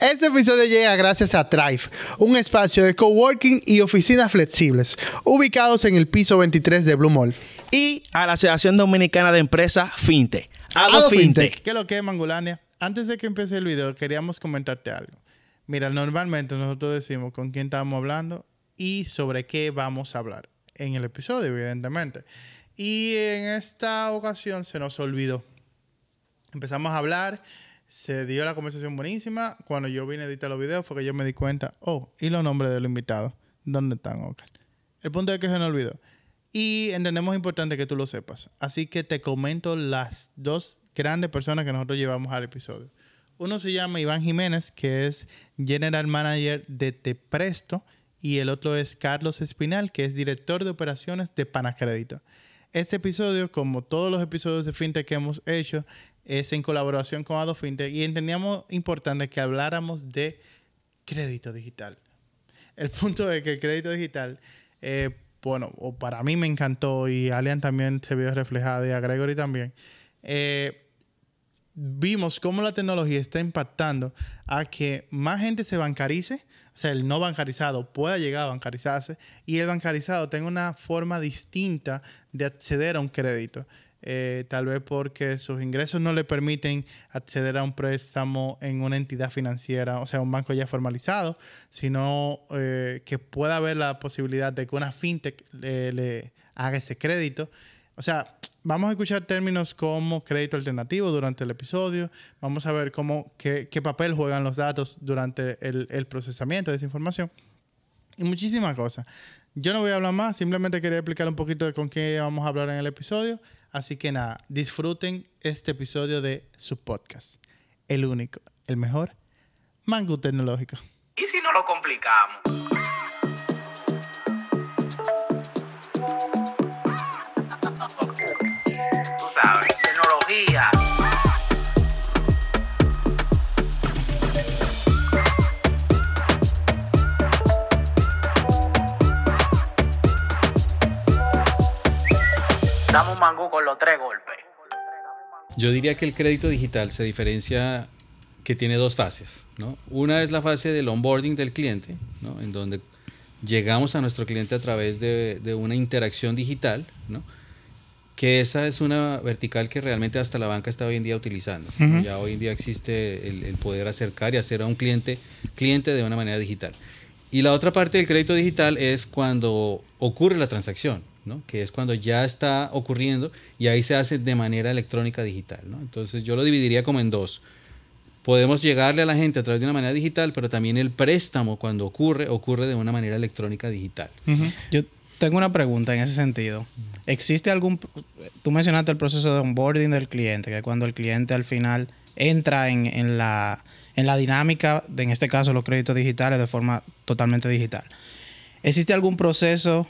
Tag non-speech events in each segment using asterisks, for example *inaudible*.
Este episodio llega gracias a Thrive, un espacio de coworking y oficinas flexibles, ubicados en el piso 23 de Blue Mall. Y a la Asociación Dominicana de Empresas FinTech. Ado Ado Fintech. FinTech. ¿Qué es lo que es, Mangulania? Antes de que empiece el video, queríamos comentarte algo. Mira, normalmente nosotros decimos con quién estamos hablando y sobre qué vamos a hablar en el episodio, evidentemente. Y en esta ocasión se nos olvidó. Empezamos a hablar, se dio la conversación buenísima. Cuando yo vine a editar los videos fue que yo me di cuenta, oh, ¿y los nombres de los invitados? ¿Dónde están? El punto es que se nos olvidó. Y entendemos importante que tú lo sepas. Así que te comento las dos grandes personas que nosotros llevamos al episodio. Uno se llama Iván Jiménez, que es General Manager de Te Presto, y el otro es Carlos Espinal, que es Director de Operaciones de Panacrédito. Este episodio, como todos los episodios de FinTech que hemos hecho, es en colaboración con Ado FinTech y entendíamos importante que habláramos de crédito digital. El *laughs* punto es que el crédito digital, eh, bueno, o para mí me encantó y Alian también se vio reflejado y a Gregory también. eh, vimos cómo la tecnología está impactando a que más gente se bancarice, o sea, el no bancarizado pueda llegar a bancarizarse y el bancarizado tenga una forma distinta de acceder a un crédito. Eh, tal vez porque sus ingresos no le permiten acceder a un préstamo en una entidad financiera, o sea, un banco ya formalizado, sino eh, que pueda haber la posibilidad de que una fintech le, haga ese crédito. O sea, vamos a escuchar términos como crédito alternativo durante el episodio. Vamos a ver cómo, qué, qué papel juegan los datos durante el, el procesamiento de esa información. Y muchísimas cosas. Yo no voy a hablar más, simplemente quería explicar un poquito de con qué vamos a hablar en el episodio. Así que nada, disfruten este episodio de su podcast. El único, el mejor, Mango Tecnológico. ¿Y si no lo complicamos? Tú sabes, tecnología. Damos un mangú con los tres golpes. Yo diría que el crédito digital se diferencia que tiene dos fases. ¿no? Una es la fase del onboarding del cliente, ¿no? en donde llegamos a nuestro cliente a través de, de una interacción digital, ¿no? que esa es una vertical que realmente hasta la banca está hoy en día utilizando. ¿no? Ujú. Ya hoy en día existe el, el poder acercar y hacer a un cliente cliente de una manera digital. Y la otra parte del crédito digital es cuando ocurre la transacción, ¿no? que es cuando ya está ocurriendo y ahí se hace de manera electrónica digital. ¿no? Entonces yo lo dividiría como en dos. Podemos llegarle a la gente a través de una manera digital, pero también el préstamo cuando ocurre, ocurre de una manera electrónica digital. Yo tengo una pregunta en ese sentido. ¿Existe algún... Tú mencionaste el proceso de onboarding del cliente, que cuando el cliente al final entra en, en la, en la dinámica, de, en este caso los créditos digitales, de forma totalmente digital. ¿Existe algún proceso,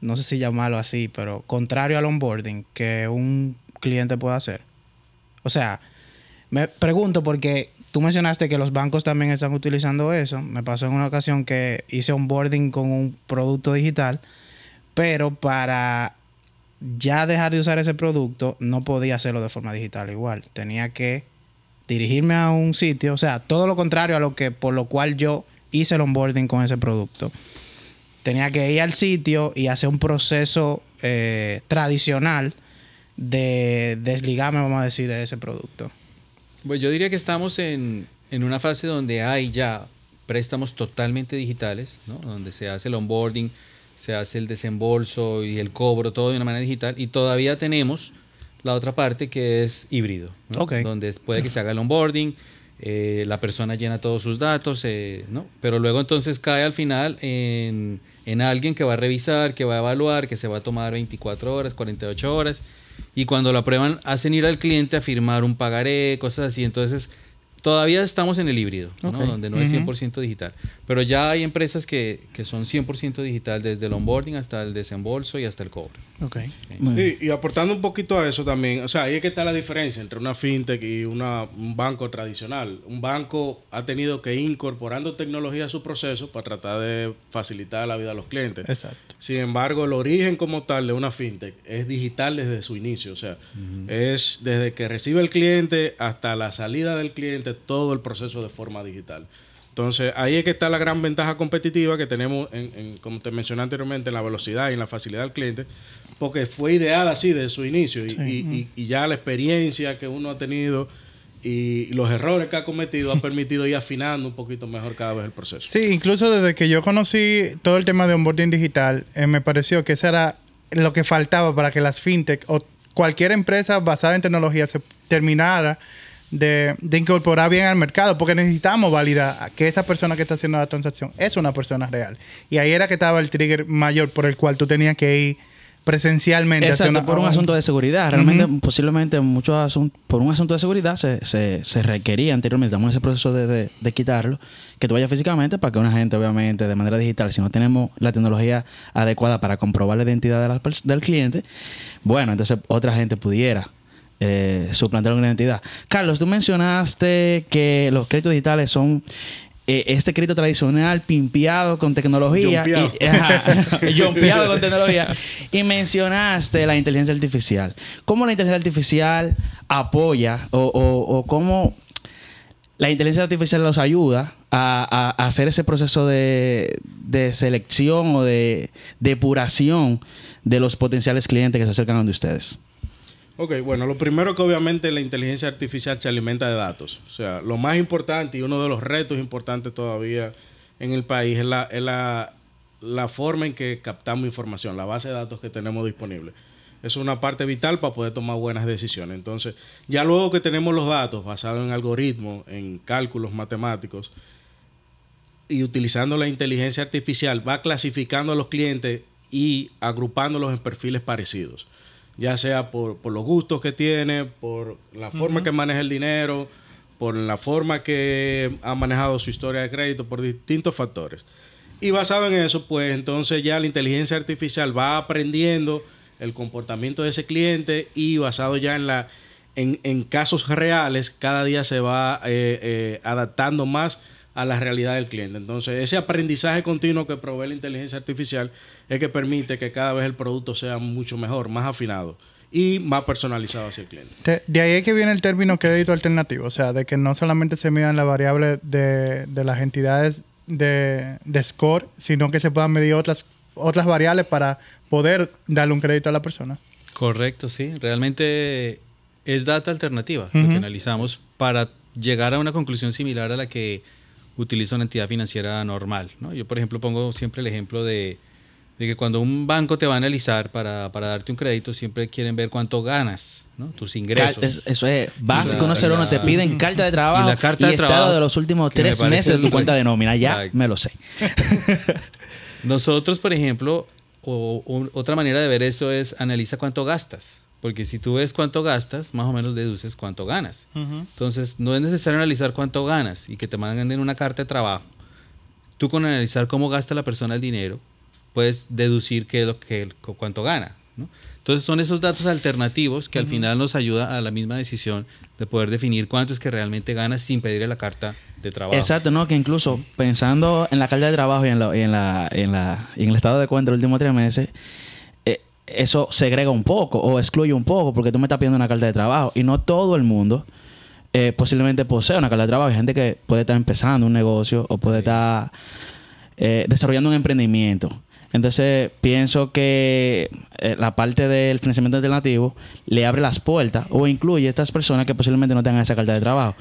no sé si llamarlo así, pero contrario al onboarding, que un cliente pueda hacer? O sea, me pregunto porque tú mencionaste que los bancos también están utilizando eso. Me pasó en una ocasión que hice onboarding con un producto digital, pero para ya dejar de usar ese producto no podía hacerlo de forma digital igual. Tenía que dirigirme a un sitio, o sea, todo lo contrario a lo que por lo cual yo hice el onboarding con ese producto. Tenía que ir al sitio y hacer un proceso eh, tradicional de desligarme, vamos a decir, de ese producto. Pues yo diría que estamos en, en una fase donde hay ya préstamos totalmente digitales, ¿no? donde se hace el onboarding, se hace el desembolso y el cobro, todo de una manera digital, y todavía tenemos la otra parte que es híbrido, donde puede que se *laughs* haga el onboarding, eh, la persona llena todos sus datos, eh, ¿no? pero luego entonces cae al final en, en alguien que va a revisar, que va a evaluar, que se va a tomar 24 horas, 48 horas, y cuando lo aprueban hacen ir al cliente a firmar un pagaré, cosas así. Entonces, todavía estamos en el híbrido, donde no es Ujú. 100% digital. Pero ya hay empresas que, que son 100% digital, desde el onboarding hasta el desembolso y hasta el cobro. Ok. Y, y aportando un poquito a eso también, o sea, ahí es que está la diferencia entre una fintech y una, un banco tradicional. Un banco ha tenido que ir incorporando tecnología a su proceso para tratar de facilitar la vida a los clientes. Exacto. Sin embargo, el origen como tal de una fintech es digital desde su inicio. O sea, es desde que recibe el cliente hasta la salida del cliente cliente todo el proceso de forma digital. Entonces, ahí es que está la gran ventaja competitiva que tenemos, en, en- como te mencioné anteriormente, en la velocidad y en la facilidad del cliente, porque fue ideal así desde su inicio y, y- y- y ya la experiencia que uno ha tenido y los errores que ha cometido ha permitido ir afinando un poquito mejor cada vez el proceso. Sí, incluso desde que yo conocí todo el tema de onboarding digital, eh, me pareció que eso era lo que faltaba para que las fintech o cualquier empresa basada en tecnología se terminara de, de incorporar bien al mercado, porque necesitamos validar que esa persona que está haciendo la transacción es una persona real. Y ahí era que estaba el trigger mayor por el cual tú tenías que ir presencialmente. Exacto, una- por un asunto de seguridad. Realmente, posiblemente, muchos asuntos, por un asunto de seguridad se, se, se requería anteriormente, estamos en ese proceso de, de- de quitarlo, que tú vayas físicamente para que una gente, obviamente, de manera digital, si no tenemos la tecnología adecuada para comprobar la identidad de la del cliente, bueno, entonces otra gente pudiera eh, suplantar una identidad. Carlos, tú mencionaste que los créditos digitales son eh, este crédito tradicional pimpeado con tecnología. Y- *laughs* ajá, *laughs* con tecnología. Y mencionaste la inteligencia artificial. ¿Cómo la inteligencia artificial apoya o, o- o cómo la inteligencia artificial los ayuda a, a- a hacer ese proceso de, de selección o de depuración de los potenciales clientes que se acercan a donde ustedes? Ok, bueno, lo primero que obviamente la inteligencia artificial se alimenta de datos. O sea, lo más importante y uno de los retos importantes todavía en el país es la, es la, la forma en que captamos información, la base de datos que tenemos disponible. Es una parte vital para poder tomar buenas decisiones. Entonces, ya luego que tenemos los datos basados en algoritmos, en cálculos matemáticos, y utilizando la inteligencia artificial va clasificando a los clientes y agrupándolos en perfiles parecidos, ya sea por, por los gustos que tiene, por la forma que maneja el dinero, por la forma que ha manejado su historia de crédito, por distintos factores. Y basado en eso, pues entonces ya la inteligencia artificial va aprendiendo el comportamiento de ese cliente y basado ya en la en, en casos reales, cada día se va eh, eh, adaptando más a la realidad del cliente. Entonces, ese aprendizaje continuo que provee la inteligencia artificial es que permite que cada vez el producto sea mucho mejor, más afinado y más personalizado hacia el cliente. De, de ahí es que viene el término crédito alternativo, o sea, de que no solamente se midan la variable de, de las entidades de, de score, sino que se puedan medir otras, otras variables para poder darle un crédito a la persona. Correcto, sí. Realmente es data alternativa lo que analizamos para llegar a una conclusión similar a la que utiliza una entidad financiera normal. ¿no? Yo, por ejemplo, pongo siempre el ejemplo de, de que cuando un banco te va a analizar para, para darte un crédito, siempre quieren ver cuánto ganas, ¿no? tus ingresos. Cal- eso es básico, no ser uno. Te piden carta de trabajo *laughs* Y la carta de estado trabajo, de los últimos me tres meses de tu cuenta de nómina. Ya Exacto. me lo sé. *laughs* Nosotros, por ejemplo, o, o- otra manera de ver eso es analiza cuánto gastas. Porque si tú ves cuánto gastas, más o menos deduces cuánto ganas. Entonces, no es necesario analizar cuánto ganas y que te manden una carta de trabajo. Tú con analizar cómo gasta la persona el dinero, puedes deducir qué es lo que cu- cuánto gana. ¿no? Entonces, son esos datos alternativos que al final nos ayuda a la misma decisión de poder definir cuánto es que realmente ganas sin pedirle la carta de trabajo. Exacto, no, que incluso pensando en la carga de trabajo y en, la- y en, la, en, la- en el estado de cuenta de los últimos tres meses, eso segrega un poco o excluye un poco porque tú me estás pidiendo una carta de trabajo y no todo el mundo eh, posiblemente posee una carta de trabajo. Hay gente que puede estar empezando un negocio o puede estar eh, desarrollando un emprendimiento. Entonces, pienso que eh, la parte del financiamiento alternativo le abre las puertas o incluye a estas personas que posiblemente no tengan esa carta de trabajo.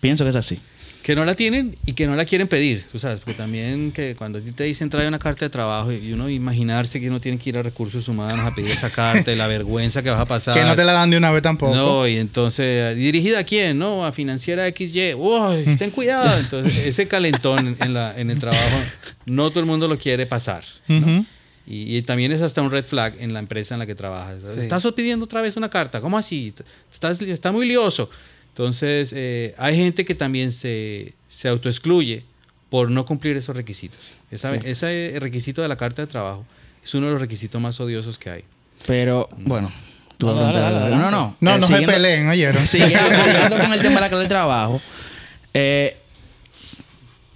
Pienso que es así. Que no la tienen y que no la quieren pedir, tú sabes, porque también que cuando a ti te dicen trae una carta de trabajo y uno imaginarse que uno tiene que ir a recursos humanos a pedir esa carta y la vergüenza que vas a pasar. Que no te la dan de una vez tampoco. No, y entonces, ¿dirigida a quién? No, a financiera XY. ¡Uy! Ten cuidado. Entonces, ese calentón en, la, en el trabajo, no todo el mundo lo quiere pasar. Y, y también es hasta un red flag en la empresa en la que trabajas. Estás pidiendo otra vez una carta. ¿Cómo así? Estás, está muy lioso. Entonces, eh, hay gente que también se, se autoexcluye por no cumplir esos requisitos. Esa- Ese requisito de la carta de trabajo es uno de los requisitos más odiosos que hay. Pero, bueno. tú No, vas a dale, preguntar dale, algo. no, no. No, Eh, no se peleen, ¿oyeron? *laughs* Siguiendo, *laughs* con el tema de la carga de trabajo, eh,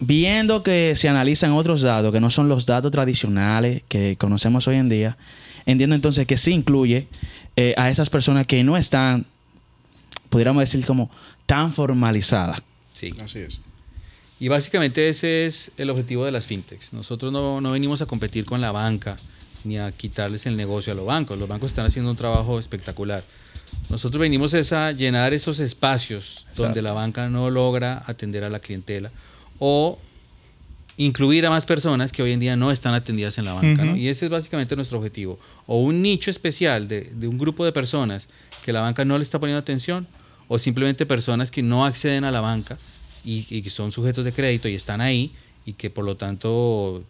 viendo que se analizan otros datos que no son los datos tradicionales que conocemos hoy en día, entiendo entonces que sí incluye eh, a esas personas que no están, pudiéramos decir, como tan formalizadas Sí. Así es. Y básicamente ese es el objetivo de las fintechs. Nosotros no, no venimos a competir con la banca ni a quitarles el negocio a los bancos. Los bancos están haciendo un trabajo espectacular. Nosotros venimos es a llenar esos espacios donde la banca no logra atender a la clientela o incluir a más personas que hoy en día no están atendidas en la banca. ¿no? Ujú. Y ese es básicamente nuestro objetivo. O un nicho especial de, de un grupo de personas que la banca no le está poniendo atención o simplemente personas que no acceden a la banca y, y que son sujetos de crédito y están ahí y que por lo tanto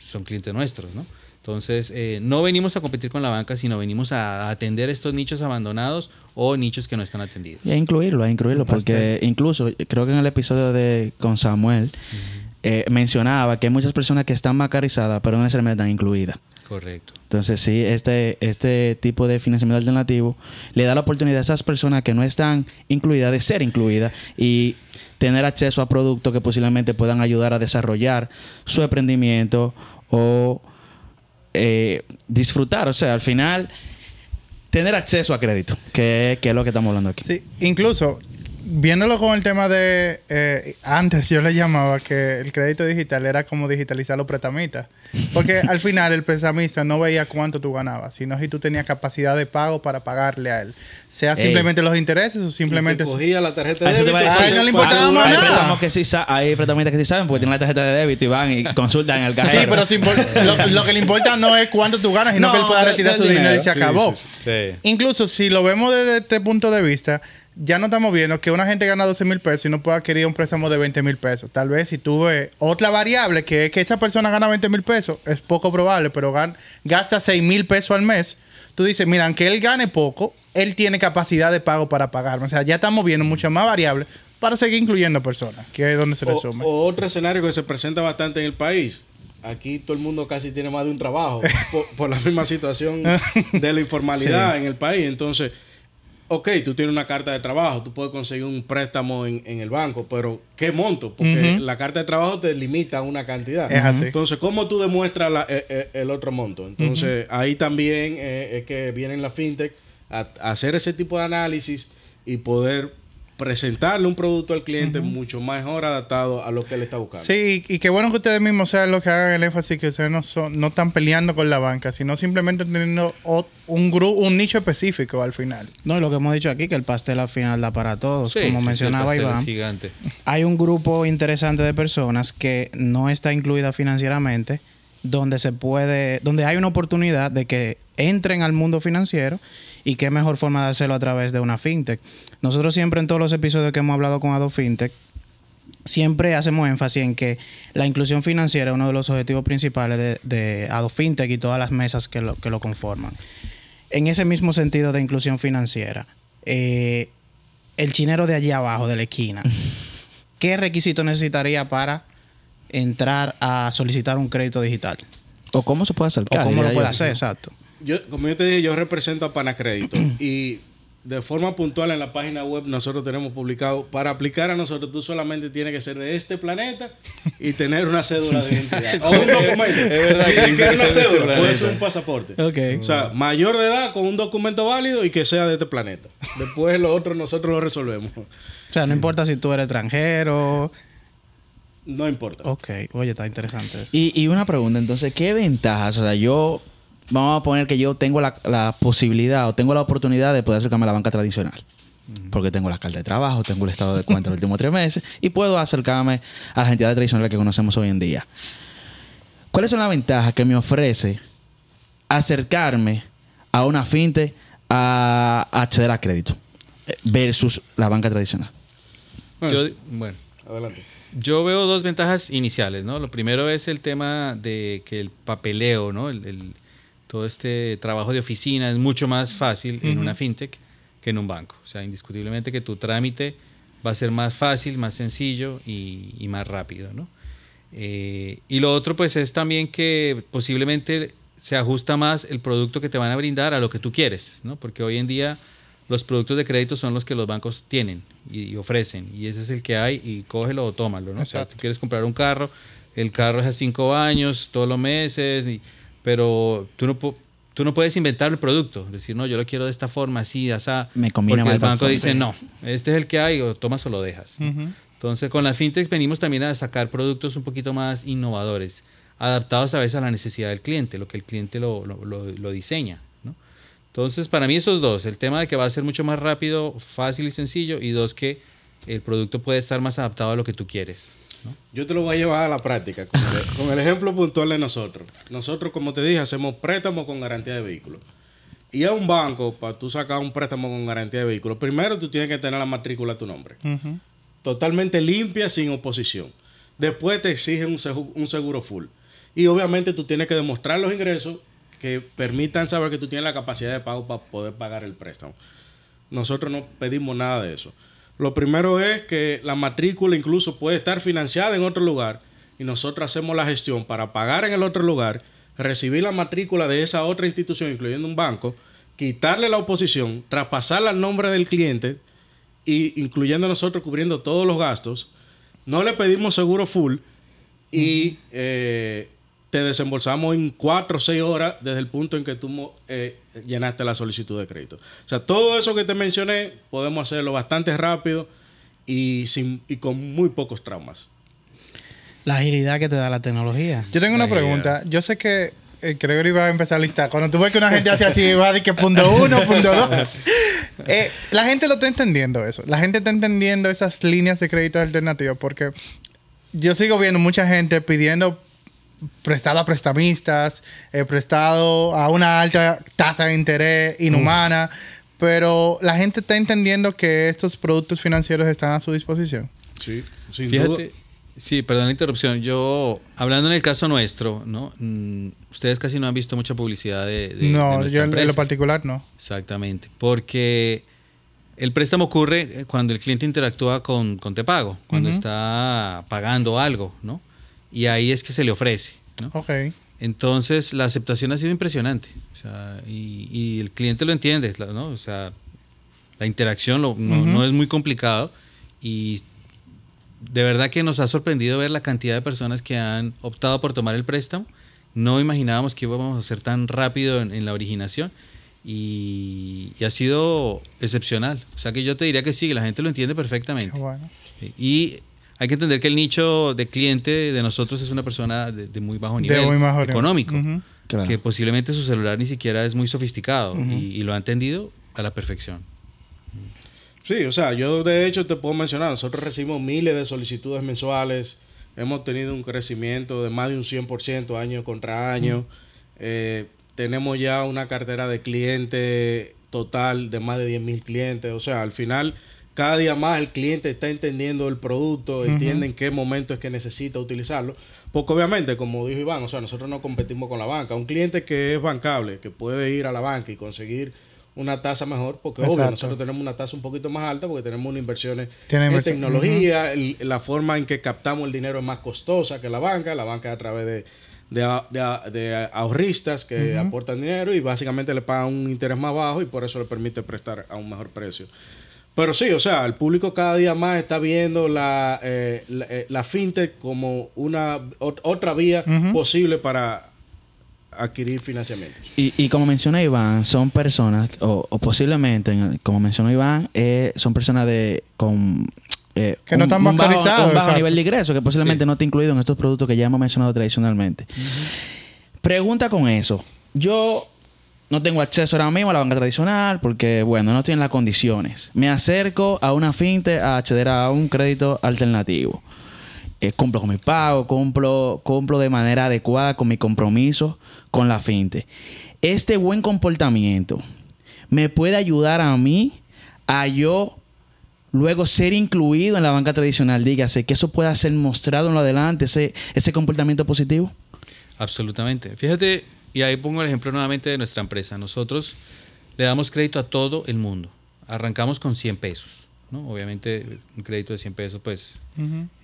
son clientes nuestros. ¿no? Entonces, eh, no venimos a competir con la banca, sino venimos a atender estos nichos abandonados o nichos que no están atendidos. Y a incluirlo, a incluirlo, porque incluso creo que en el episodio de con Samuel eh, mencionaba que hay muchas personas que están macarizadas, pero no necesariamente están incluidas. Correcto. Entonces, sí, este, este tipo de financiamiento alternativo le da la oportunidad a esas personas que no están incluidas de ser incluidas y tener acceso a productos que posiblemente puedan ayudar a desarrollar su emprendimiento o eh, disfrutar. O sea, al final, tener acceso a crédito, que, que es lo que estamos hablando aquí. Sí, incluso viéndolo con el tema de eh, antes yo le llamaba que el crédito digital era como digitalizar los prestamistas. Porque *laughs* al final el prestamista no veía cuánto tú ganabas, sino si tú tenías capacidad de pago para pagarle a él. Sea Ey. simplemente los intereses o simplemente... Y te cogía la tarjeta de Ah, eso te débito. a decir. A él no le importaba más Hay nada. préstamos que sí hay prestamistas que sí saben porque tienen la tarjeta de débito y van y *laughs* consultan en el cajero. Sí, pero si *laughs* lo, lo que le importa no es cuánto tú ganas, sino No, que él pueda retirar su dinero y dinero. se Sí, acabó. sí, Sí. Incluso si lo vemos desde este punto de vista, ya no estamos viendo que una gente gana 12 mil pesos y no puede adquirir un préstamo de 20 mil pesos. Tal vez si tú ves otra variable, que es que esa persona gana 20 mil pesos, es poco probable, pero gan- gasta 6 mil pesos al mes. Tú dices, mira, aunque él gane poco, él tiene capacidad de pago para pagarme. O sea, ya estamos viendo muchas más variables para seguir incluyendo personas, que es donde se O, resume. o otro escenario que se presenta bastante en el país. Aquí todo el mundo casi tiene más de un trabajo *laughs* por, por la misma situación de la informalidad en el país. Entonces, ok, tú tienes una carta de trabajo, tú puedes conseguir un préstamo en, en el banco, pero ¿qué monto? Porque la carta de trabajo te limita a una cantidad. Es así. Entonces, ¿cómo tú demuestras la- eh, eh, el otro monto? Entonces, ahí también eh, es que vienen la fintech a, a hacer ese tipo de análisis y poder presentarle un producto al cliente mucho mejor adaptado a lo que él está buscando. Sí, y, qué bueno que ustedes mismos sean los que hagan el énfasis que ustedes no son, no están peleando con la banca, sino simplemente teniendo un grupo, un nicho específico al final. No, lo que hemos dicho aquí, que el pastel al final da para todos. Sí, Como sí, sí, mencionaba el pastel es Iván, gigante. hay un grupo interesante de personas que no está incluida financieramente, donde se puede, donde hay una oportunidad de que entren al mundo financiero y qué mejor forma de hacerlo a través de una fintech. Nosotros siempre en todos los episodios que hemos hablado con Ado Fintech, siempre hacemos énfasis en que la inclusión financiera es uno de los objetivos principales de, de Ado Fintech y todas las mesas que lo, que lo conforman. En ese mismo sentido de inclusión financiera, eh, el chinero de allí abajo, de la esquina, *laughs* ¿qué requisito necesitaría para entrar a solicitar un crédito digital? O cómo se puede ¿O acercar. cómo lo puede hacer? Exacto. Yo, como yo te dije, yo represento a Panacrédito *clears throat* y de forma puntual en la página web nosotros tenemos publicado, para aplicar a nosotros tú solamente tienes que ser de este planeta y tener una cédula de identidad. *laughs* o un documento. Es verdad que que una cédula, puede ser un pasaporte. O sea, mayor de edad con un documento válido y que sea de este planeta. Después lo otro nosotros lo resolvemos. O sea, no importa si tú eres extranjero. No importa. Ok. Oye, está interesante eso. Y, y una pregunta, entonces, ¿qué ventajas? O sea, yo, vamos a poner que yo tengo la, la posibilidad o tengo la oportunidad de poder acercarme a la banca tradicional. Porque tengo la carta de trabajo, tengo el estado de cuenta los últimos tres meses y puedo acercarme a las entidades tradicionales que conocemos hoy en día. ¿Cuáles son las ventajas que me ofrece acercarme a una fintech a, a acceder a crédito eh, versus la banca tradicional? Yo, bueno, Adelante. yo veo dos ventajas iniciales, ¿no? Lo primero es el tema de que el papeleo, ¿no? El, el- todo este trabajo de oficina es mucho más fácil en una fintech que en un banco. O sea, indiscutiblemente que tu trámite va a ser más fácil, más sencillo y, y más rápido, ¿no? Eh, y lo otro, pues, es también que posiblemente se ajusta más el producto que te van a brindar a lo que tú quieres, ¿no? Porque hoy en día los productos de crédito son los que los bancos tienen y, y ofrecen, y ese es el que hay, y cógelo o tómalo, ¿no? O sea, tú quieres comprar un carro, el carro es a cinco años, todos los meses, y- pero tú no, tú no puedes inventar el producto, decir, no, yo lo quiero de esta forma, así, así. Me combina Porque el banco forma. dice, no, este es el que hay, o tomas o lo dejas. Entonces, con las fintechs venimos también a sacar productos un poquito más innovadores, adaptados a veces a la necesidad del cliente, lo que el cliente lo, lo- lo- lo diseña. ¿no? Entonces, para mí esos dos, el tema de que va a ser mucho más rápido, fácil y sencillo, y dos, que el producto puede estar más adaptado a lo que tú quieres. ¿No? Yo te lo voy a llevar a la práctica con el, *laughs* con el ejemplo puntual de nosotros. Nosotros, como te dije, hacemos préstamos con garantía de vehículo. Y a un banco, para tú sacar un préstamo con garantía de vehículo, primero tú tienes que tener la matrícula a tu nombre. Totalmente limpia, sin oposición. Después te exigen un un seguro full. Y obviamente tú tienes que demostrar los ingresos que permitan saber que tú tienes la capacidad de pago para poder pagar el préstamo. Nosotros no pedimos nada de eso. Lo primero es que la matrícula incluso puede estar financiada en otro lugar y nosotros hacemos la gestión para pagar en el otro lugar, recibir la matrícula de esa otra institución, incluyendo un banco, quitarle la oposición, traspasarla al nombre del cliente y incluyendo nosotros cubriendo todos los gastos. No le pedimos seguro full y eh, te desembolsamos en cuatro o seis horas desde el punto en que tú eh, llenaste la solicitud de crédito. O sea, todo eso que te mencioné podemos hacerlo bastante rápido y, sin, y con muy pocos traumas. La agilidad que te da la tecnología. Yo tengo una pregunta. Yo sé que eh, Gregory va a empezar a listar. Cuando tú ves que una gente hace así, va a decir que punto uno, punto dos. *laughs* Eh, la gente lo está entendiendo eso. La gente está entendiendo esas líneas de crédito alternativas porque yo sigo viendo mucha gente pidiendo prestado a prestamistas, eh, prestado a una alta tasa de interés inhumana, pero la gente está entendiendo que estos productos financieros están a su disposición. Sí, sin Fíjate, duda. sí, perdón la interrupción. Yo, hablando en el caso nuestro, ¿no? Mm, ustedes casi no han visto mucha publicidad de, de- de no, nuestra yo en- en lo particular no. Exactamente, porque el préstamo ocurre eh, cuando el cliente interactúa con, con Te Pago, cuando está pagando algo, ¿no? Y ahí es que se le ofrece. Entonces, la aceptación ha sido impresionante. O sea, y, y el cliente lo entiende. O sea, la interacción lo- no, es muy complicado y de verdad que nos ha sorprendido ver la cantidad de personas que han optado por tomar el préstamo. No imaginábamos que íbamos a ser tan rápido en, en la originación y, y ha sido excepcional. O sea que yo te diría que sí, que la gente lo entiende perfectamente. Bueno. Y hay que entender que el nicho de cliente de nosotros es una persona de, de muy bajo De nivel muy bajo nivel. económico. Claro. que posiblemente su celular ni siquiera es muy sofisticado y, y lo ha entendido a la perfección. Sí, o sea, yo de hecho te puedo mencionar, nosotros recibimos miles de solicitudes mensuales, hemos tenido un crecimiento de más de un 100% año contra año, Eh, tenemos ya una cartera de clientes total de más de 10 mil clientes, o sea, al final cada día más el cliente está entendiendo el producto, entiende en qué momento es que necesita utilizarlo, porque obviamente, como dijo Iván, o sea, nosotros no competimos con la banca, un cliente que es bancable, que puede ir a la banca y conseguir una tasa mejor, porque obvio, nosotros tenemos una tasa un poquito más alta porque tenemos unas inversiones en inversión. tecnología, el- la forma en que captamos el dinero es más costosa que la banca, la banca es a través de, de ahorristas que aportan dinero y básicamente le pagan un interés más bajo y por eso le permite prestar a un mejor precio. Pero sí, o sea, el público cada día más está viendo la, eh, la, eh, la fintech como una ot- otra vía posible para adquirir financiamientos. Y, y como menciona Iván, son personas, o, o posiblemente, en- como mencionó Iván, eh, son personas de con eh, Que no están bajo, bancarizados, un bajo exacto. nivel de ingreso, que posiblemente Sí. no está incluido en estos productos que ya hemos mencionado tradicionalmente. Pregunta con eso. Yo no tengo acceso ahora mismo a la banca tradicional porque, bueno, no tienen las condiciones. Me acerco a una finte a acceder a un crédito alternativo. Eh, cumplo con mi pago, cumplo, cumplo de manera adecuada con mi compromiso con la finte. Este buen comportamiento me puede ayudar a mí a yo luego ser incluido en la banca tradicional. Dígase que eso pueda ser mostrado en lo adelante, ese, ese comportamiento positivo. Absolutamente. Fíjate, y ahí pongo el ejemplo nuevamente de nuestra empresa. Nosotros le damos crédito a todo el mundo. Arrancamos con 100 pesos, ¿no? Obviamente un crédito de 100 pesos, pues,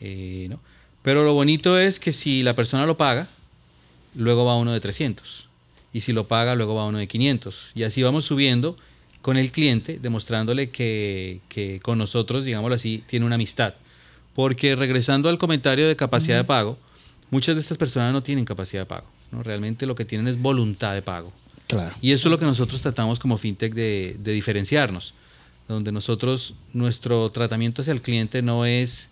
eh, ¿no? Pero lo bonito es que si la persona lo paga, luego va uno de 300. Y si lo paga, luego va uno de 500. Y así vamos subiendo con el cliente, demostrándole que, que con nosotros, digámoslo así, tiene una amistad. Porque regresando al comentario de capacidad de pago, muchas de estas personas no tienen capacidad de pago. ¿no? Realmente lo que tienen es voluntad de pago. Claro. Y eso es lo que nosotros tratamos como fintech de, de diferenciarnos, donde nosotros, nuestro tratamiento hacia el cliente no es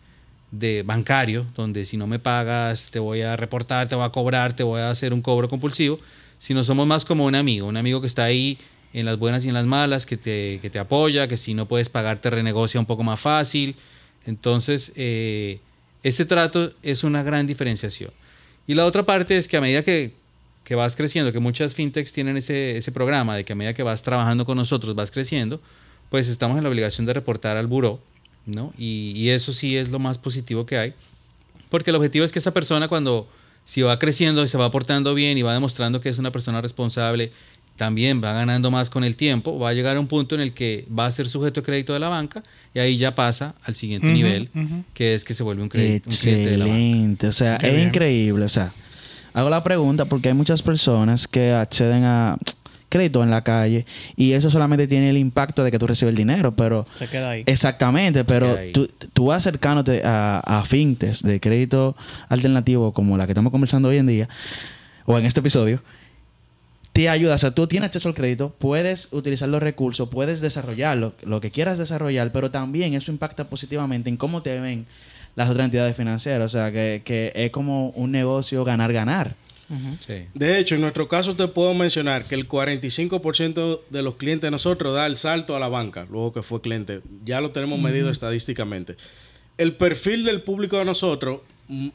de bancario, donde si no me pagas te voy a reportar, te voy a cobrar, te voy a hacer un cobro compulsivo, sino somos más como un amigo, un amigo que está ahí en las buenas y en las malas, que te, que te apoya, que si no puedes pagar te renegocia un poco más fácil. Entonces, eh, este trato es una gran diferenciación. Y la otra parte es que a medida que, que vas creciendo, que muchas fintechs tienen ese, ese programa de que a medida que vas trabajando con nosotros vas creciendo, pues estamos en la obligación de reportar al buró, ¿no? Y, y eso sí es lo más positivo que hay, porque el objetivo es que esa persona cuando si va creciendo y se va aportando bien y va demostrando que es una persona responsable, también va ganando más con el tiempo, va a llegar a un punto en el que va a ser sujeto de crédito de la banca y ahí ya pasa al siguiente nivel, que es que se vuelve un, cre- un cliente de la banca. Excelente. O sea, Qué es bien. increíble. O sea, hago la pregunta porque hay muchas personas que acceden a crédito en la calle y eso solamente tiene el impacto de que tú recibes el dinero, pero Se queda ahí. exactamente, pero tú, tú acercándote a, a fintes de crédito alternativo como la que estamos conversando hoy en día o en este episodio, te ayuda. O sea, tú tienes acceso al crédito, puedes utilizar los recursos, puedes desarrollarlo, lo que quieras desarrollar, pero también eso impacta positivamente en cómo te ven las otras entidades financieras. O sea, que, que es como un negocio ganar-ganar. Sí. De hecho, en nuestro caso te puedo mencionar que el 45% de los clientes de nosotros da el salto a la banca, luego que fue cliente. Ya lo tenemos medido estadísticamente. El perfil del público de nosotros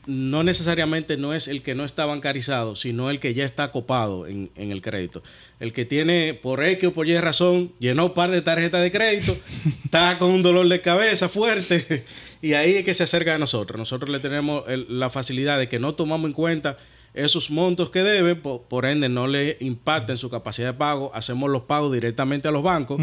no necesariamente no es el que no está bancarizado, sino el que ya está copado en, en el crédito. El que tiene, por X o por Y razón, llenó un par de tarjetas de crédito, *laughs* está con un dolor de cabeza fuerte, *laughs* y ahí es que se acerca a nosotros. Nosotros le tenemos el- la facilidad de que no tomamos en cuenta esos montos que debe, por, por ende no le impacta en su capacidad de pago, hacemos los pagos directamente a los bancos,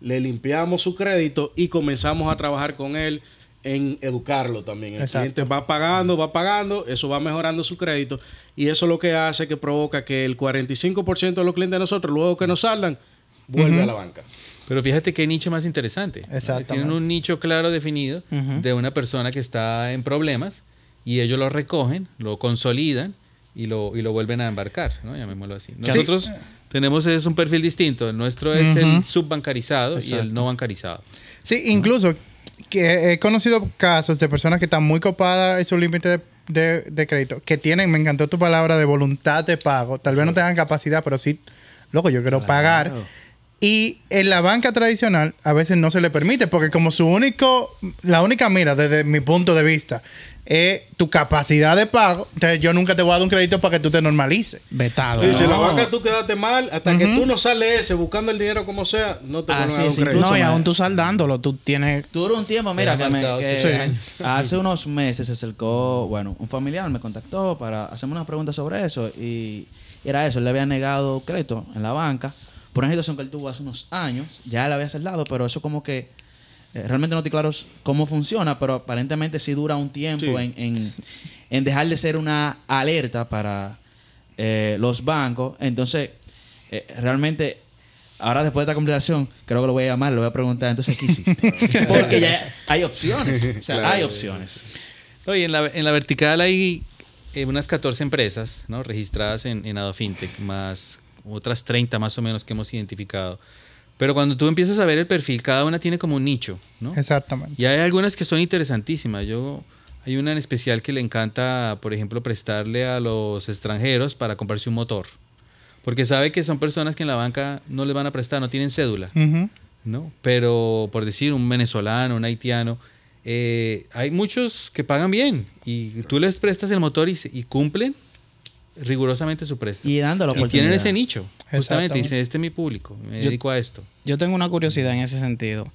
le limpiamos su crédito y comenzamos a trabajar con él en educarlo también. El Exacto. cliente va pagando, va pagando, eso va mejorando su crédito y eso es lo que hace que provoca que el 45% de los clientes de nosotros, luego que nos saldan, vuelve Ujú. a la banca. Pero fíjate qué nicho más interesante. ¿no? Exactamente. Tienen un nicho claro definido de una persona que está en problemas y ellos lo recogen, lo consolidan y lo, y lo vuelven a embarcar, ¿no? llamémoslo así. Nosotros tenemos es un perfil distinto. El nuestro es el subbancarizado y Exacto. el no bancarizado. Sí, incluso que he conocido casos de personas que están muy copadas en su límite de, de- de crédito, que tienen, me encantó tu palabra, de voluntad de pago. Tal vez no tengan capacidad, pero sí, loco, yo quiero pagar. Y en la banca tradicional a veces no se le permite, porque como su único, la única mira desde mi punto de vista es tu capacidad de pago, entonces yo nunca te voy a dar un crédito para que tú te normalices. Vetado. Dice, ¿no? la banca tú quedaste mal, hasta que tú no sales ese buscando el dinero como sea, no te Así van a dar un crédito. No, y aún tú saldándolo, tú tienes... Duró un tiempo, mira, que, me- marcado, que sí. Sí. *laughs* hace unos meses se acercó, bueno, un familiar me contactó para hacerme una pregunta sobre eso y era eso, él le había negado crédito en la banca por una situación que él tuvo hace unos años, ya le había saldado, pero eso como que eh, realmente no estoy claro cómo funciona, pero aparentemente sí dura un tiempo Sí. en, en, en dejar de ser una alerta para eh, los bancos. Entonces, eh, realmente, ahora después de esta conversación, creo que lo voy a llamar, le voy a preguntar, entonces, ¿qué hiciste? *laughs* Porque ya hay opciones. O sea, Claro. hay opciones. Oye, en la, en la vertical hay eh, unas 14 empresas ¿no? registradas en, en AdoFintech, más otras 30 más o menos que hemos identificado. Pero cuando tú empiezas a ver el perfil, cada una tiene como un nicho, ¿no? Exactamente. Y hay algunas que son interesantísimas. Yo hay una en especial que le encanta, por ejemplo, prestarle a los extranjeros para comprarse un motor. Porque sabe que son personas que en la banca no les van a prestar, no tienen cédula. ¿no? Pero por decir un venezolano, un haitiano, eh, hay muchos que pagan bien y tú les prestas el motor y cumplen rigurosamente su préstamo. Y dando la Y tienen ese nicho. Justamente Exactamente. dice, este es mi público, me Yo- dedico a esto. Yo tengo una curiosidad en ese sentido.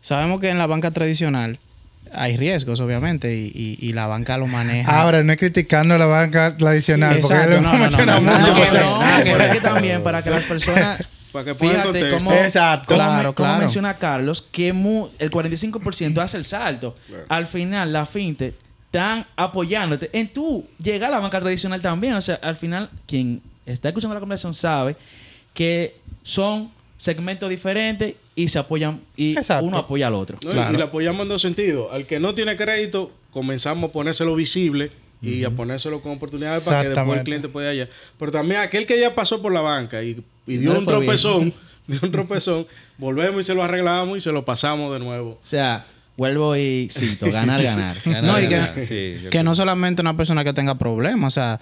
Sabemos que en la banca tradicional hay riesgos, obviamente, y, y- y la banca lo maneja. Ahora, no es criticando la banca tradicional, porque Exacto, no, no, no, no, Nada que no, nada que que también para que las personas *laughs* Para que pongan Fíjate cómo, Exacto. cómo Claro, cómo claro. menciona Carlos que mu- el 45% hace el salto. Al final, la finte están apoyándote en tú llegar a la banca tradicional también. O sea, al final, quien está escuchando la conversación sabe que son segmentos diferentes y se apoyan y Exacto. uno apoya al otro. ¿no? Y- Claro. Y le apoyamos en dos sentidos. Al que no tiene crédito, comenzamos a ponérselo visible y a ponérselo con oportunidades para que después el cliente pueda allá. Pero también aquel que ya pasó por la banca y, y dio No un tropezón, *laughs* dio un tropezón, volvemos y se lo arreglamos y se lo pasamos de nuevo. O sea, vuelvo y cito, ganar, ganar. *laughs* Ganar, No, y que-. Sí, creo. no solamente una persona que tenga problemas, o sea,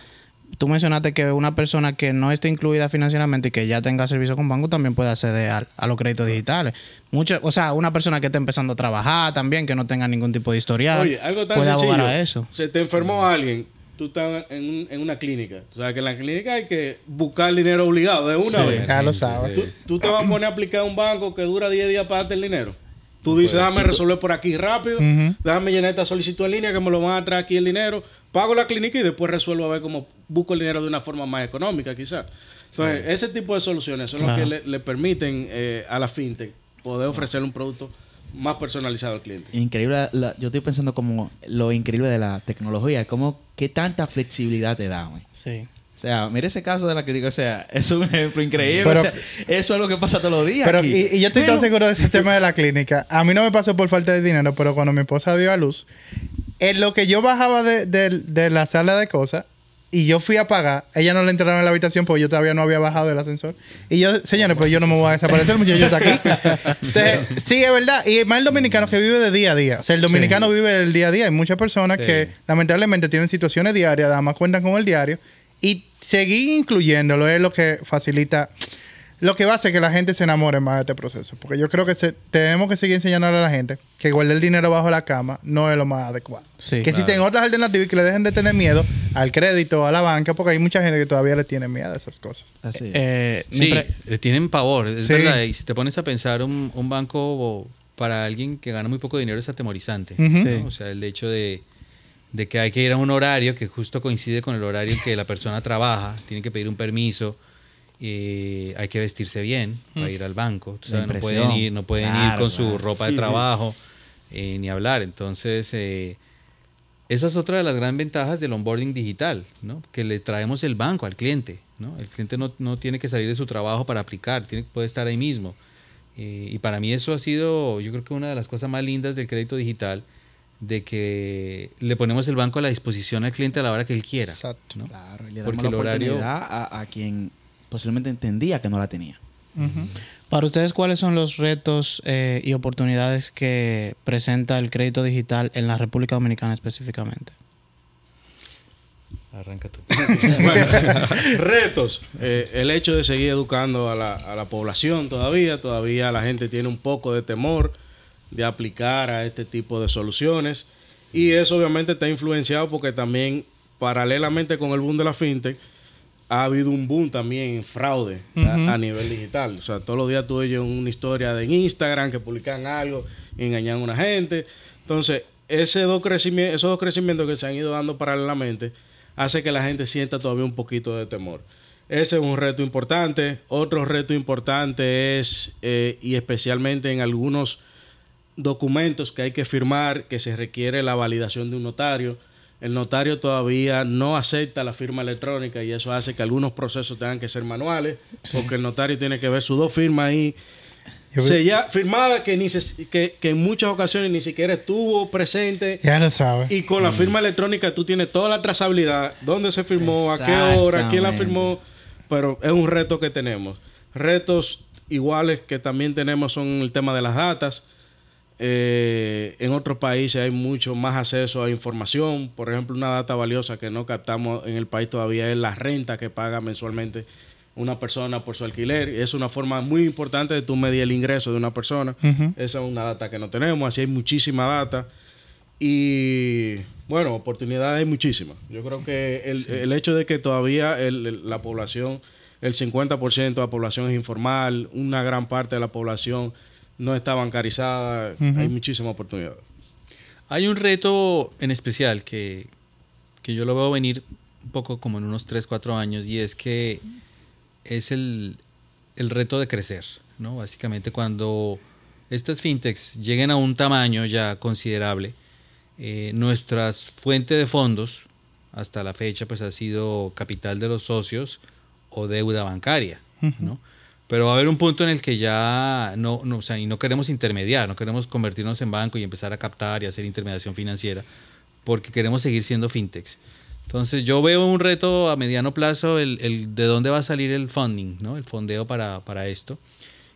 tú mencionaste que una persona que no esté incluida financieramente y que ya tenga servicio con banco también puede acceder a, los créditos digitales. Mucho, o sea, una persona que esté empezando a trabajar también, que no tenga ningún tipo de historial, Oye, algo tan puede sencillo. abogar a eso. Se te enfermó alguien, tú estás en, un- en una clínica. O sea, que en la clínica hay que buscar el dinero obligado de una vez. Ya lo sabes. Tú, tú te vas a poner a aplicar a un banco que dura 10 días para darte el dinero. Tú dices, déjame resolver por aquí rápido, Ujú. déjame llenar esta solicitud en línea que me lo van a traer aquí el dinero, pago la clínica y después resuelvo a ver cómo busco el dinero de una forma más económica, quizás. Entonces, ese tipo de soluciones son Claro. las que le, le permiten eh, a la fintech poder ofrecer un producto más personalizado al cliente. Increíble, la- yo estoy pensando como lo increíble de la tecnología, como qué tanta flexibilidad te da, güey. Sí. O sea, mira ese caso de la clínica, o sea, *laughs* es un ejemplo increíble. Pero- o sea, eso es lo que pasa todos los días. Pero, aquí. y, y yo estoy tan seguro de ese *laughs* tema de la clínica. A mí no me pasó por falta de dinero, pero cuando mi esposa dio a luz, en lo que yo bajaba de, de- de la sala de cosas y yo fui a pagar, ella no le entraron en la habitación porque yo todavía no había bajado del ascensor. Y yo, señores, pues yo no me voy a desaparecer, el muchacho está aquí. Entonces, sí, es verdad. Y más el dominicano que vive de día a día. O sea, el dominicano vive del día a día. Hay muchas personas Sí. que lamentablemente tienen situaciones diarias, además cuentan con el diario. Y seguir incluyéndolo es lo que facilita lo que va a hacer que la gente se enamore más de este proceso. Porque yo creo que se- tenemos que seguir enseñándole a la gente que guardar el dinero bajo la cama no es lo más adecuado. Sí. que existen otras alternativas y que le dejen de tener miedo al crédito, a la banca, porque hay mucha gente que todavía le tiene miedo a esas cosas. Así es. Eh, Sí, le tienen pavor, es Sí. verdad. Y si te pones a pensar, un, un banco para alguien que gana muy poco dinero es atemorizante. Ujú. ¿no? Sí. O sea, el hecho de, de que hay que ir a un horario que justo coincide con el horario en que la persona trabaja, tiene que pedir un permiso, eh, hay que vestirse bien para ir al banco. tú La sabes, no pueden ir, no pueden ir Claro, con su ropa de trabajo eh, ni hablar. Entonces, eh, esa es otra de las grandes ventajas del onboarding digital, ¿no? Que le traemos el banco al cliente, ¿no? El cliente no, no tiene que salir de su trabajo para aplicar, tiene, puede estar ahí mismo. Eh, y para mí eso ha sido, yo creo que una de las cosas más lindas del crédito digital, de que le ponemos el banco a la disposición al cliente a la hora que él quiera. Exacto. ¿no? Claro, y le Porque damos la el horario- oportunidad a, a quien posiblemente entendía que no la tenía. Para ustedes, ¿cuáles son los retos eh, y oportunidades que presenta el crédito digital en la República Dominicana específicamente? Arranca tú. *laughs* *laughs* Retos. Eh, el hecho de seguir educando a la, a la población todavía. Todavía la gente tiene un poco de temor de aplicar a este tipo de soluciones. Y eso obviamente está influenciado porque también, paralelamente con el boom de la fintech, ha habido un boom también en fraude a- nivel digital. O sea, todos los días tú oyes una historia de Instagram que publican algo engañan a una gente. Entonces, ese dos esos dos crecimientos que se han ido dando paralelamente hace que la gente sienta todavía un poquito de temor. Ese es un reto importante. Otro reto importante es, eh, y especialmente en algunos documentos que hay que firmar, que se requiere la validación de un notario. El notario todavía no acepta la firma electrónica y eso hace que algunos procesos tengan que ser manuales, porque el notario tiene que ver sus dos firmas ahí sella- firmada que, ni se- que, que en muchas ocasiones ni siquiera estuvo presente. Ya lo sabes. Y con la firma electrónica tú tienes toda la trazabilidad, dónde se firmó, a qué hora, quién la firmó, pero es un reto que tenemos. Retos iguales que también tenemos son el tema de las datas. Eh, en otros países hay mucho más acceso a información. Por ejemplo, una data valiosa que no captamos en el país todavía es la renta que paga mensualmente una persona por su alquiler. Es una forma muy importante de tú medir el ingreso de una persona. Esa es una data que no tenemos. Así hay muchísima data. Y bueno, oportunidades hay muchísimas. Yo creo que el, el hecho de que todavía el- el- la población, el 50% de la población es informal, una gran parte de la población no está bancarizada, hay muchísima oportunidad. Hay un reto en especial que, que yo lo veo venir un poco como en unos 3, 4 años y es que es el, el reto de crecer, ¿no? Básicamente cuando estas fintechs lleguen a un tamaño ya considerable, eh, nuestras fuentes de fondos hasta la fecha pues ha sido capital de los socios o deuda bancaria, ¿no? Pero va a haber un punto en el que ya no, no, o sea, y no queremos intermediar, no queremos convertirnos en banco y empezar a captar y hacer intermediación financiera, porque queremos seguir siendo fintechs. Entonces yo veo un reto a mediano plazo el, el de dónde va a salir el funding, ¿no? el fondeo para, para esto.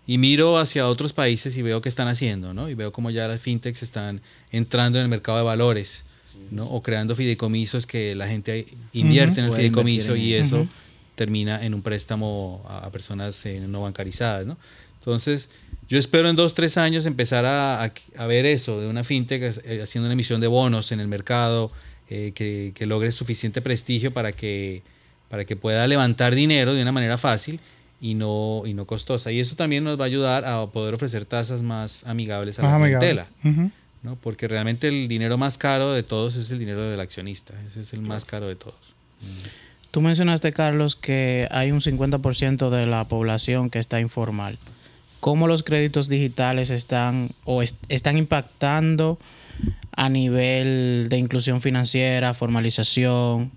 y miro hacia otros países y veo qué están haciendo, ¿no? Y veo cómo ya las fintechs están entrando en el mercado de valores, ¿no? O creando fideicomisos que la gente invierte en el fideicomiso invertir y en- eso Ujú. Termina en un préstamo a, personas eh, no bancarizadas, ¿no? Entonces, yo espero en dos, tres años empezar a, a- a ver eso, de una fintech eh, haciendo una emisión de bonos en el mercado, eh, que, que logre suficiente prestigio para que, para que pueda levantar dinero de una manera fácil y no, y no costosa. Y eso también nos va a ayudar a poder ofrecer tasas más amigables a Más la amigable. clientela. ¿no? Porque realmente el dinero más caro de todos es el dinero del accionista. Ese es el más caro de todos. Tú mencionaste, Carlos, que hay un 50% de la población que está informal. ¿Cómo los créditos digitales están o est- están impactando a nivel de inclusión financiera, formalización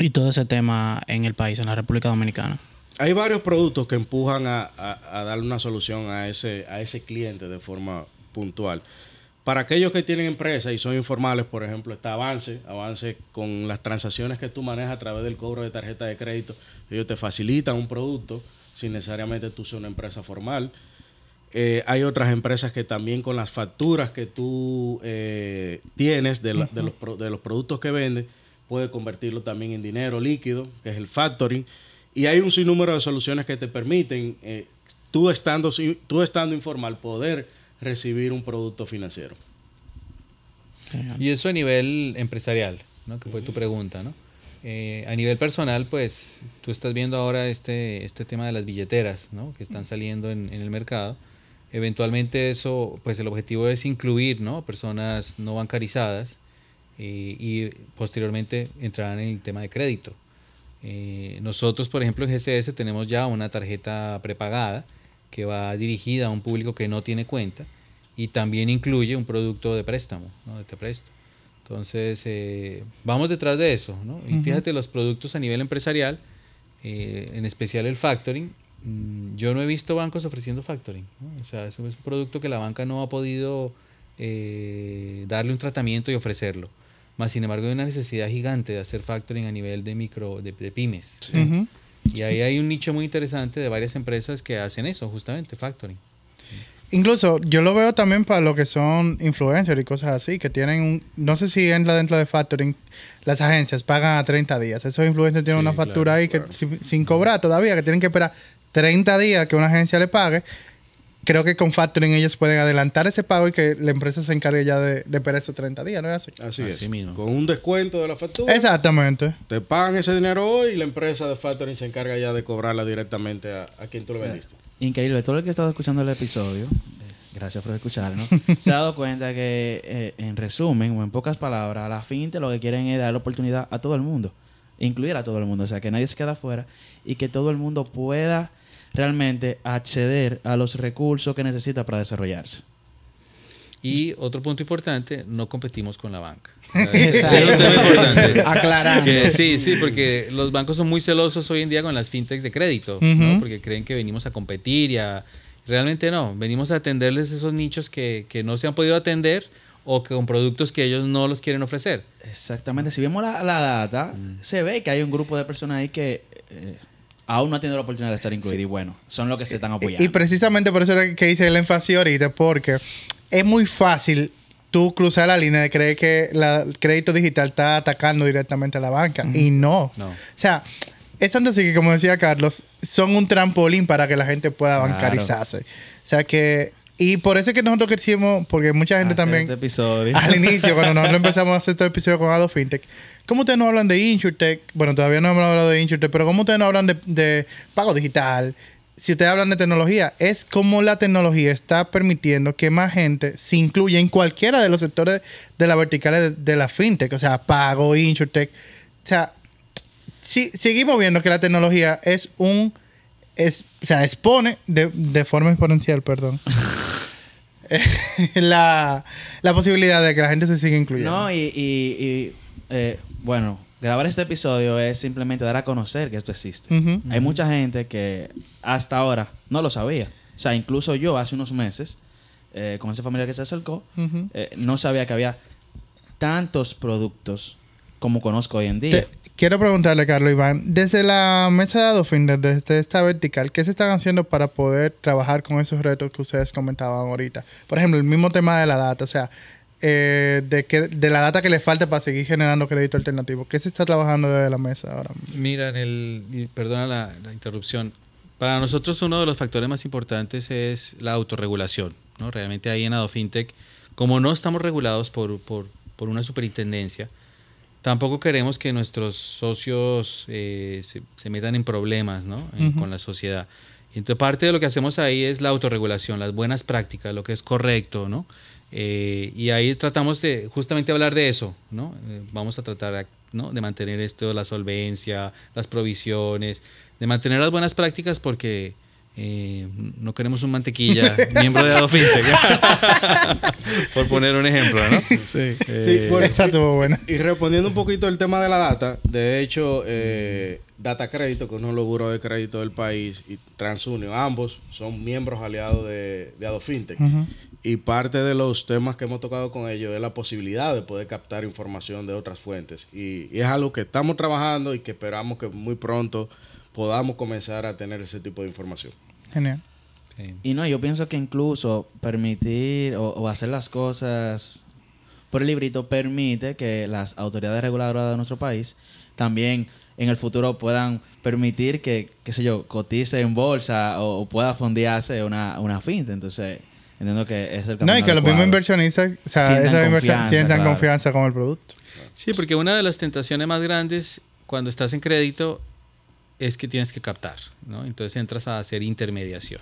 y todo ese tema en el país, en la República Dominicana? Hay varios productos que empujan a, a- a darle una solución a ese, a ese cliente de forma puntual. Para aquellos que tienen empresas y son informales, por ejemplo, está Avance. Avance con las transacciones que tú manejas a través del cobro de tarjeta de crédito. Ellos te facilitan un producto sin necesariamente tú ser una empresa formal. Eh, hay otras empresas que también con las facturas que tú eh, tienes de, la- de los, pro- de los productos que vendes, puede convertirlo también en dinero líquido, que es el factoring. Y hay un sinnúmero de soluciones que te permiten, eh, tú, estando, tú estando informal, poder recibir un producto financiero. Y eso a nivel empresarial, ¿no? que fue tu pregunta. ¿no? Eh, a nivel personal, pues tú estás viendo ahora este, este tema de las billeteras ¿no? que están saliendo en, en el mercado. Eventualmente eso, pues el objetivo es incluir ¿no? personas no bancarizadas eh, y posteriormente entrarán en el tema de crédito. Eh, nosotros, por ejemplo, en GCS tenemos ya una tarjeta prepagada que va dirigida a un público que no tiene cuenta y también incluye un producto de préstamo, ¿no? de te presto. Entonces, eh, vamos detrás de eso. ¿no? Y fíjate, los productos a nivel empresarial, eh, en especial el factoring, mm, yo no he visto bancos ofreciendo factoring. ¿no? O sea, eso es un producto que la banca no ha podido eh, darle un tratamiento y ofrecerlo. Más sin embargo, hay una necesidad gigante de hacer factoring a nivel de micro, de, de pymes. Ujú. Y ahí hay un nicho muy interesante de varias empresas que hacen eso, justamente, factoring. Incluso yo lo veo también para lo que son influencers y cosas así, que tienen un, no sé si entra dentro de factoring, las agencias pagan a 30 días. Esos influencers tienen Sí, una factura claro, ahí que claro. sin, sin cobrar todavía, que tienen que esperar 30 días que una agencia le pague. Creo que con factoring ellos pueden adelantar ese pago y que la empresa se encargue ya de, de esperar esos 30 días, ¿no es así? Así, Así es. mismo. Con un descuento de la factura. Exactamente. Te pagan ese dinero hoy y la empresa de factoring se encarga ya de cobrarla directamente a, a quien tú le vendiste. Increíble. Todo el que ha estado escuchando el episodio, eh, gracias por escucharnos, *laughs* se ha dado cuenta que, eh, en resumen, o en pocas palabras, a la finte lo que quieren es dar la oportunidad a todo el mundo, incluir a todo el mundo, o sea, que nadie se quede afuera y que todo el mundo pueda realmente acceder a los recursos que necesita para desarrollarse. Y otro punto importante, no competimos con la banca. *laughs* Exacto. Aclarando. Que sí, sí, porque los bancos son muy celosos hoy en día con las fintechs de crédito. Porque creen que venimos a competir y a... Realmente no, venimos a atenderles esos nichos que, que no se han podido atender o que con productos que ellos no los quieren ofrecer. Exactamente. Si vemos la, la data, se ve que hay un grupo de personas ahí que eh, aún no ha tenido la oportunidad de estar incluidos. Y bueno, son los que se están apoyando. Y, y precisamente por eso era que hice el énfasis ahorita, porque es muy fácil tú cruzar la línea de creer que la- el crédito digital está atacando directamente a la banca. Y no. No. O sea, es tanto así que, como decía Carlos, son un trampolín para que la gente pueda Claro. bancarizarse. O sea que... Y por eso es que nosotros quisimos, porque mucha gente Hacer también... este episodio. Al inicio, cuando nosotros *laughs* empezamos a hacer este episodio con Ado Fintech, ¿cómo ustedes no hablan de InsurTech? Bueno, todavía no hemos hablado de InsurTech, pero ¿cómo ustedes no hablan de, de pago digital? Si ustedes hablan de tecnología, es cómo la tecnología está permitiendo que más gente se incluya en cualquiera de los sectores de la verticales de, de la fintech, o sea, pago, InsurTech. O sea, si, seguimos viendo que la tecnología es un. Es, o sea, expone de, de forma exponencial, perdón. *laughs* la, la posibilidad de que la gente se siga incluyendo. No, y, y- y, eh, bueno, grabar este episodio es simplemente dar a conocer que esto existe. Hay mucha gente que hasta ahora no lo sabía. O sea, incluso yo hace unos meses, eh, con ese familiar que se acercó, eh, no sabía que había tantos productos como conozco hoy en día. Te- quiero preguntarle, Carlos Iván, desde la mesa de Adofin, desde esta vertical, ¿qué se están haciendo para poder trabajar con esos retos que ustedes comentaban ahorita? Por ejemplo, el mismo tema de la data, o sea, eh, de, que, de la data que le falta para seguir generando crédito alternativo. ¿Qué se está trabajando desde la mesa ahora? Mira, el, perdona la, la interrupción. Para nosotros uno de los factores más importantes es la autorregulación. ¿no? Realmente ahí en AdoFintech, como no estamos regulados por, por, por una superintendencia, tampoco queremos que nuestros socios eh, se, se metan en problemas ¿no? En- con la sociedad. Entonces parte de lo que hacemos ahí es la autorregulación, las buenas prácticas, lo que es correcto, ¿no? Eh, y ahí tratamos de justamente hablar de eso, ¿no? Eh, vamos a tratar ¿no? de mantener esto, la solvencia, las provisiones, de mantener las buenas prácticas porque eh, no queremos un mantequilla *laughs* miembro de AdoFintech, *laughs* por poner un ejemplo, ¿no? Sí. Eh, bueno. Y respondiendo un poquito el tema de la data, de hecho, eh, Data Crédito, que es uno de los buros de crédito del país, y TransUnion, ambos son miembros aliados de, de AdoFintech. Y parte de los temas que hemos tocado con ellos es la posibilidad de poder captar información de otras fuentes. Y, y es algo que estamos trabajando y que esperamos que muy pronto podamos comenzar a tener ese tipo de información. Genial. sí. Y no, yo pienso que incluso permitir o, o hacer las cosas por el librito permite que las autoridades reguladoras de nuestro país también en el futuro puedan permitir que, qué sé yo, cotice en bolsa o, o pueda fondearse una, una finta. Entonces, entiendo que es el camino No, y que los mismos inversionistas, o sea, Sientan confianza, sientan claro. confianza con el producto. Sí, porque una de las tentaciones más grandes cuando estás en crédito es que tienes que captar, ¿no? Entonces entras a hacer intermediación.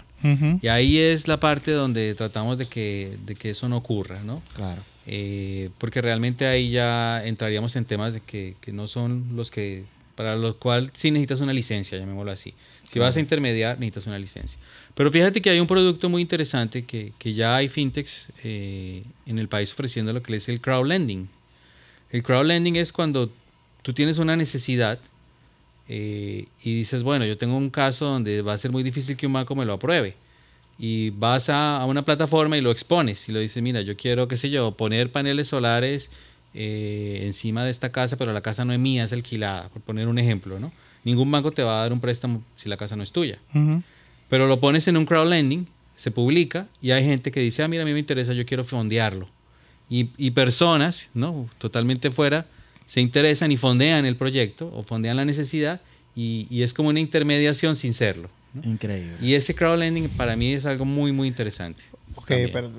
Y ahí es la parte donde tratamos de que, de que eso no ocurra, ¿no? Claro. Eh, porque realmente ahí ya entraríamos en temas de que, que no son los que, para los cuales sí necesitas una licencia, llamémoslo así. Si vas a intermediar, necesitas una licencia. Pero fíjate que hay un producto muy interesante que, que ya hay fintechs eh, en el país ofreciendo lo que es el crowdlending. El crowdlending es cuando tú tienes una necesidad eh, y dices, bueno, yo tengo un caso donde va a ser muy difícil que un banco me lo apruebe. Y vas a, a una plataforma y lo expones y lo dices, mira, yo quiero, qué sé yo, poner paneles solares eh, encima de esta casa, pero la casa no es mía, es alquilada, por poner un ejemplo, ¿no? Ningún banco te va a dar un préstamo si la casa no es tuya. Pero lo pones en un crowdlending, se publica y hay gente que dice, ah, mira, a mí me interesa, yo quiero fondearlo. Y, y personas, ¿no? Totalmente fuera, se interesan y fondean el proyecto o fondean la necesidad y, y es como una intermediación sin serlo. ¿no? Increíble. Y ese crowdlending para mí es algo muy, muy interesante. Ok, También. pero... *laughs*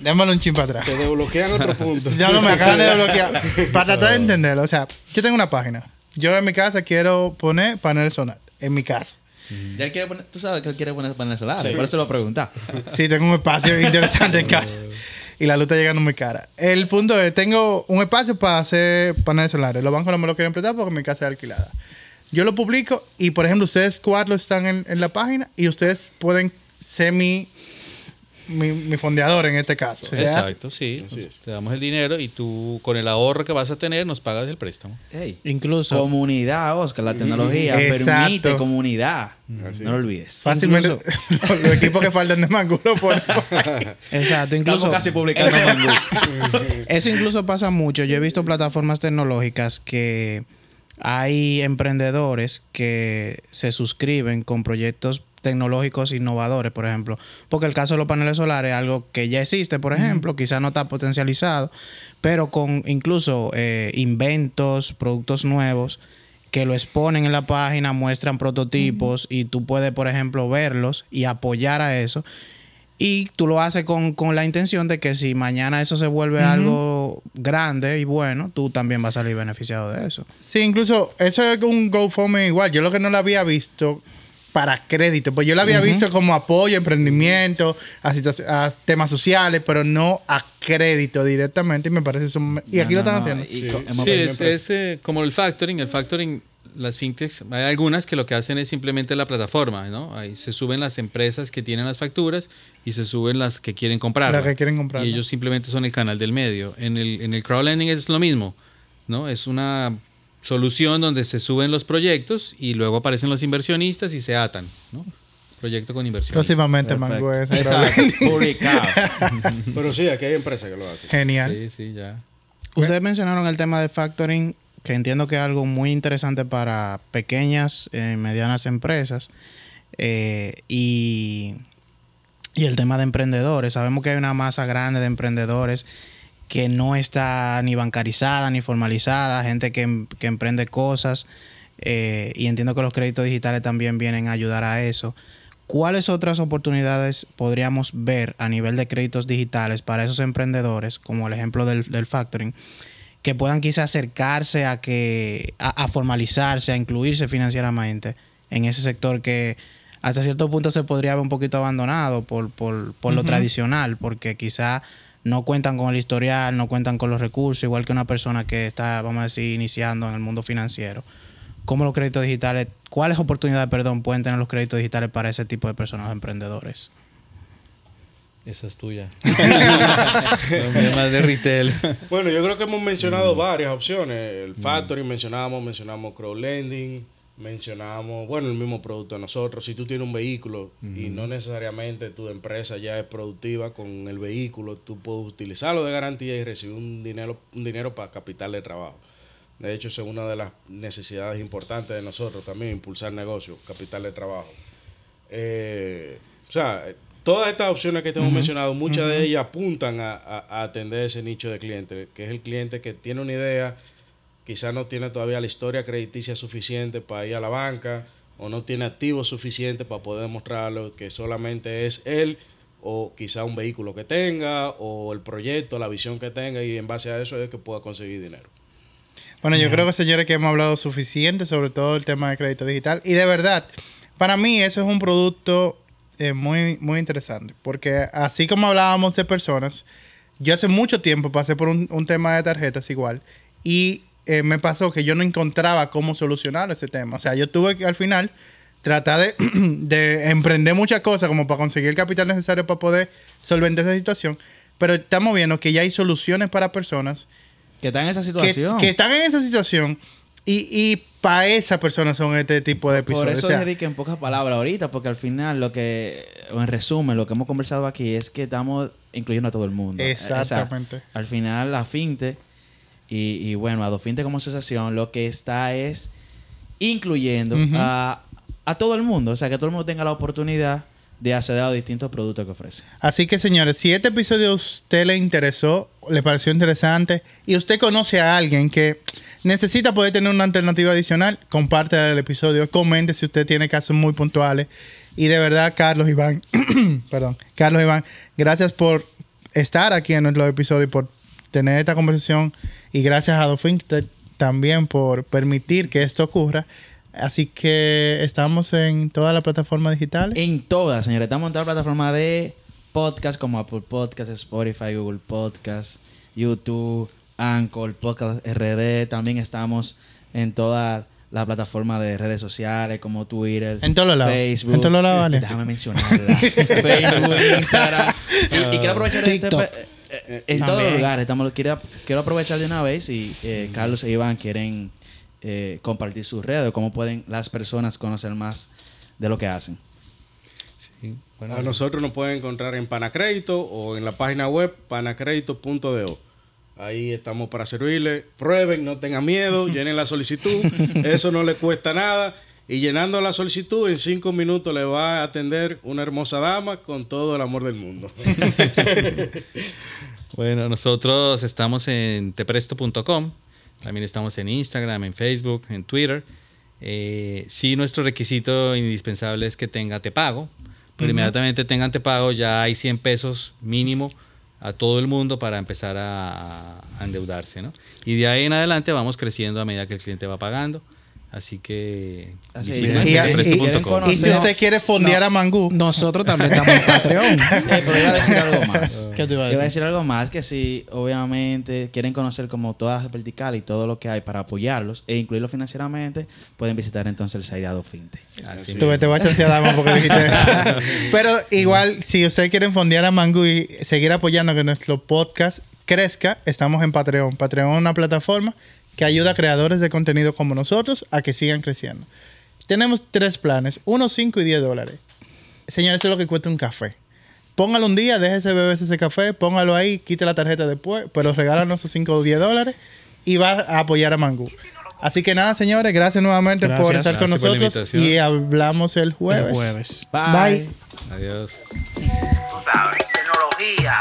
Démosle un chin para atrás. Te desbloquean otro punto. Ya no me acaban de desbloquear. *laughs* Para tratar de entenderlo. O sea, yo tengo una página. Yo en mi casa quiero poner panel solar. En mi casa. Ya él quiere poner, tú sabes que él quiere poner paneles solares, por eso lo pregunta. Sí, tengo un espacio interesante en *laughs* casa. Y la luz está llegando muy cara. El punto es, tengo un espacio para hacer paneles solares. Los bancos no me lo quieren prestar porque mi casa es alquilada. Yo lo publico y, por ejemplo, ustedes cuatro están en, en la página y ustedes pueden ser mi, mi, fondeador en este caso. O sea, Exacto, sí. Te damos el dinero y tú con el ahorro que vas a tener nos pagas el préstamo. Incluso, comunidad, Oscar, la tecnología Exacto. permite comunidad. Así No lo olvides. Fácilmente *laughs* los, los equipos que faltan de mango lo ponen *laughs* exacto, incluso Estamos casi publicando *laughs* Mangú. Eso incluso pasa mucho. Yo he visto plataformas tecnológicas que hay emprendedores que se suscriben con proyectos tecnológicos innovadores, por ejemplo. Porque el caso de los paneles solares es algo que ya existe, por ejemplo, quizás no está potencializado, pero con incluso eh, inventos, productos nuevos que lo exponen en la página, muestran prototipos y tú puedes, por ejemplo, verlos y apoyar a eso. Y tú lo haces con, con la intención de que si mañana eso se vuelve algo grande y bueno, tú también vas a salir beneficiado de eso. Sí, incluso eso es un GoFundMe igual. Yo lo que no lo había visto para crédito, pues yo lo había visto como apoyo, emprendimiento, a, a temas sociales, pero no a crédito directamente. Y me parece eso. Y aquí No, lo están haciendo. Sí. es, es, eh, como el factoring. El factoring, las fintechs, hay algunas que lo que hacen es simplemente la plataforma, ¿no? Ahí se suben las empresas que tienen las facturas y se suben las que quieren comprar. Las que quieren comprarla. Y ellos simplemente son el canal del medio. En el, en el crowdlending es lo mismo, ¿no? Es una solución donde se suben los proyectos y luego aparecen los inversionistas y se atan, ¿no? Proyecto con inversión. Próximamente. Mango es Exacto. *laughs* Publicado. *laughs* Pero sí, aquí hay empresas que lo hacen. Genial. Sí, sí, ya. Ustedes mencionaron el tema de factoring, que entiendo que es algo muy interesante para pequeñas y medianas empresas. eh, y, y el tema de emprendedores. Sabemos que hay una masa grande de emprendedores que no está ni bancarizada ni formalizada, gente que, que emprende cosas. eh, y entiendo que los créditos digitales también vienen a ayudar a eso. ¿Cuáles otras oportunidades podríamos ver a nivel de créditos digitales para esos emprendedores, como el ejemplo del, del factoring, que puedan quizá acercarse a que a, a formalizarse, a incluirse financieramente en ese sector que hasta cierto punto se podría ver un poquito abandonado por, por, por lo tradicional, porque quizá no cuentan con el historial, no cuentan con los recursos, igual que una persona que está, vamos a decir, iniciando en el mundo financiero. ¿Cómo los créditos digitales, cuáles oportunidades, perdón, pueden tener los créditos digitales para ese tipo de personas emprendedores? Esa es tuya. *laughs* más de retail. Bueno, yo creo que hemos mencionado varias opciones. El factoring mencionamos, mencionamos crowdlending, mencionamos, bueno, el mismo producto de nosotros. Si tú tienes un vehículo y no necesariamente tu empresa ya es productiva con el vehículo, tú puedes utilizarlo de garantía y recibir un dinero, un dinero para capital de trabajo. De hecho, esa es una de las necesidades importantes de nosotros también, impulsar negocios, capital de trabajo. Eh, o sea, todas estas opciones que te hemos mencionado, muchas de ellas apuntan a, a- a atender ese nicho de cliente, que es el cliente que tiene una idea, quizás no tiene todavía la historia crediticia suficiente para ir a la banca, o no tiene activos suficientes para poder demostrarlo, que solamente es él, o quizá un vehículo que tenga, o el proyecto, la visión que tenga, y en base a eso es que pueda conseguir dinero. Bueno, yo creo que señores que hemos hablado suficiente sobre todo el tema de crédito digital. Y de verdad, para mí eso es un producto eh, muy, muy interesante. Porque así como hablábamos de personas, yo hace mucho tiempo pasé por un, un tema de tarjetas igual. Y eh, me pasó que yo no encontraba cómo solucionar ese tema. O sea, yo tuve que al final tratar de, *clears throat* de emprender muchas cosas como para conseguir el capital necesario para poder solventar esa situación. Pero estamos viendo que ya hay soluciones para personas Que está en esa situación. que están en esa situación y, y para esa persona son este tipo de Por episodios. eso O sea, dije que en pocas palabras ahorita, porque al final lo que, o en resumen, lo que hemos conversado aquí es que estamos incluyendo a todo el mundo. Eh, o sea, Exactamente. al final la FinTech y, y bueno, Adofinte como asociación lo que está es incluyendo a, a todo el mundo. O sea, que todo el mundo tenga la oportunidad de acceder a los distintos productos que ofrece. Así que, señores, si este episodio a usted le interesó, le pareció interesante y usted conoce a alguien que necesita poder tener una alternativa adicional, comparte el episodio, comente si usted tiene casos muy puntuales. Y de verdad, Carlos Iván, *clears throat* perdón, Carlos Iván, gracias por estar aquí en nuestro episodio y por tener esta conversación. Y gracias a Dofin también por permitir que esto ocurra. Así que estamos en todas las plataformas digitales. En todas, señores. Estamos en todas las plataformas de podcast como Apple Podcast, Spotify, Google Podcast, YouTube, Anchor, Podcast RD. También estamos en todas las plataformas de redes sociales como Twitter, En todos lados. Facebook. En todos lados, vale. Déjame mencionarla. *laughs* Facebook, Instagram. *laughs* Y, y quiero aprovechar este- TikTok. Eh, en todos los lugares. Estamos, quiero, quiero aprovechar de una vez y eh, Carlos e Iván quieren eh, compartir sus redes, cómo pueden las personas conocer más de lo que hacen. Sí, bueno, A nosotros nos pueden encontrar en Panacrédito o en la página web panacrédito.do. Ahí estamos para servirle. Prueben, no tengan miedo, *laughs* llenen la solicitud. Eso no le cuesta nada. Y llenando la solicitud, en cinco minutos le va a atender una hermosa dama con todo el amor del mundo. *laughs* Bueno, nosotros estamos en tepresto.com, también estamos en Instagram, en Facebook, en Twitter. Eh, sí, nuestro requisito indispensable es que tenga te pago, pero inmediatamente tengan te pago ya hay 100 pesos mínimo a todo el mundo para empezar a, a endeudarse, ¿no? Y de ahí en adelante vamos creciendo a medida que el cliente va pagando. Así que Así visiten. Y- tepresto.com. y- Y si usted quiere fondear no. a Mangú, Nosotros también estamos en Patreon. *laughs* Eh, pero iba a decir algo más. *laughs* ¿Qué te iba a Iba a decir? decir algo más que si obviamente quieren conocer como todas las verticales y todo lo que hay para apoyarlos e incluirlos financieramente, pueden visitar entonces el site de Adofinte. Así tú te vas a chancear dama porque dijiste eso. *laughs* Pero igual, si ustedes quieren fondear a Mangú y seguir apoyando que nuestro podcast crezca, estamos en Patreon. Patreon es una plataforma que ayuda a creadores de contenido como nosotros a que sigan creciendo. Tenemos tres planes, 1, 5 y 10 dólares. Señores, eso es lo que cuesta un café. póngalo un día, déjese beber ese café, póngalo ahí, quite la tarjeta después, pero regálanos esos 5 o 10 dólares y va a apoyar a Mangú. Así que nada, señores, gracias nuevamente por Gracias. estar con nosotros y hablamos el jueves. El jueves. Bye. Adiós. Tú sabes, tecnología.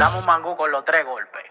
Damos mangú con los tres golpes.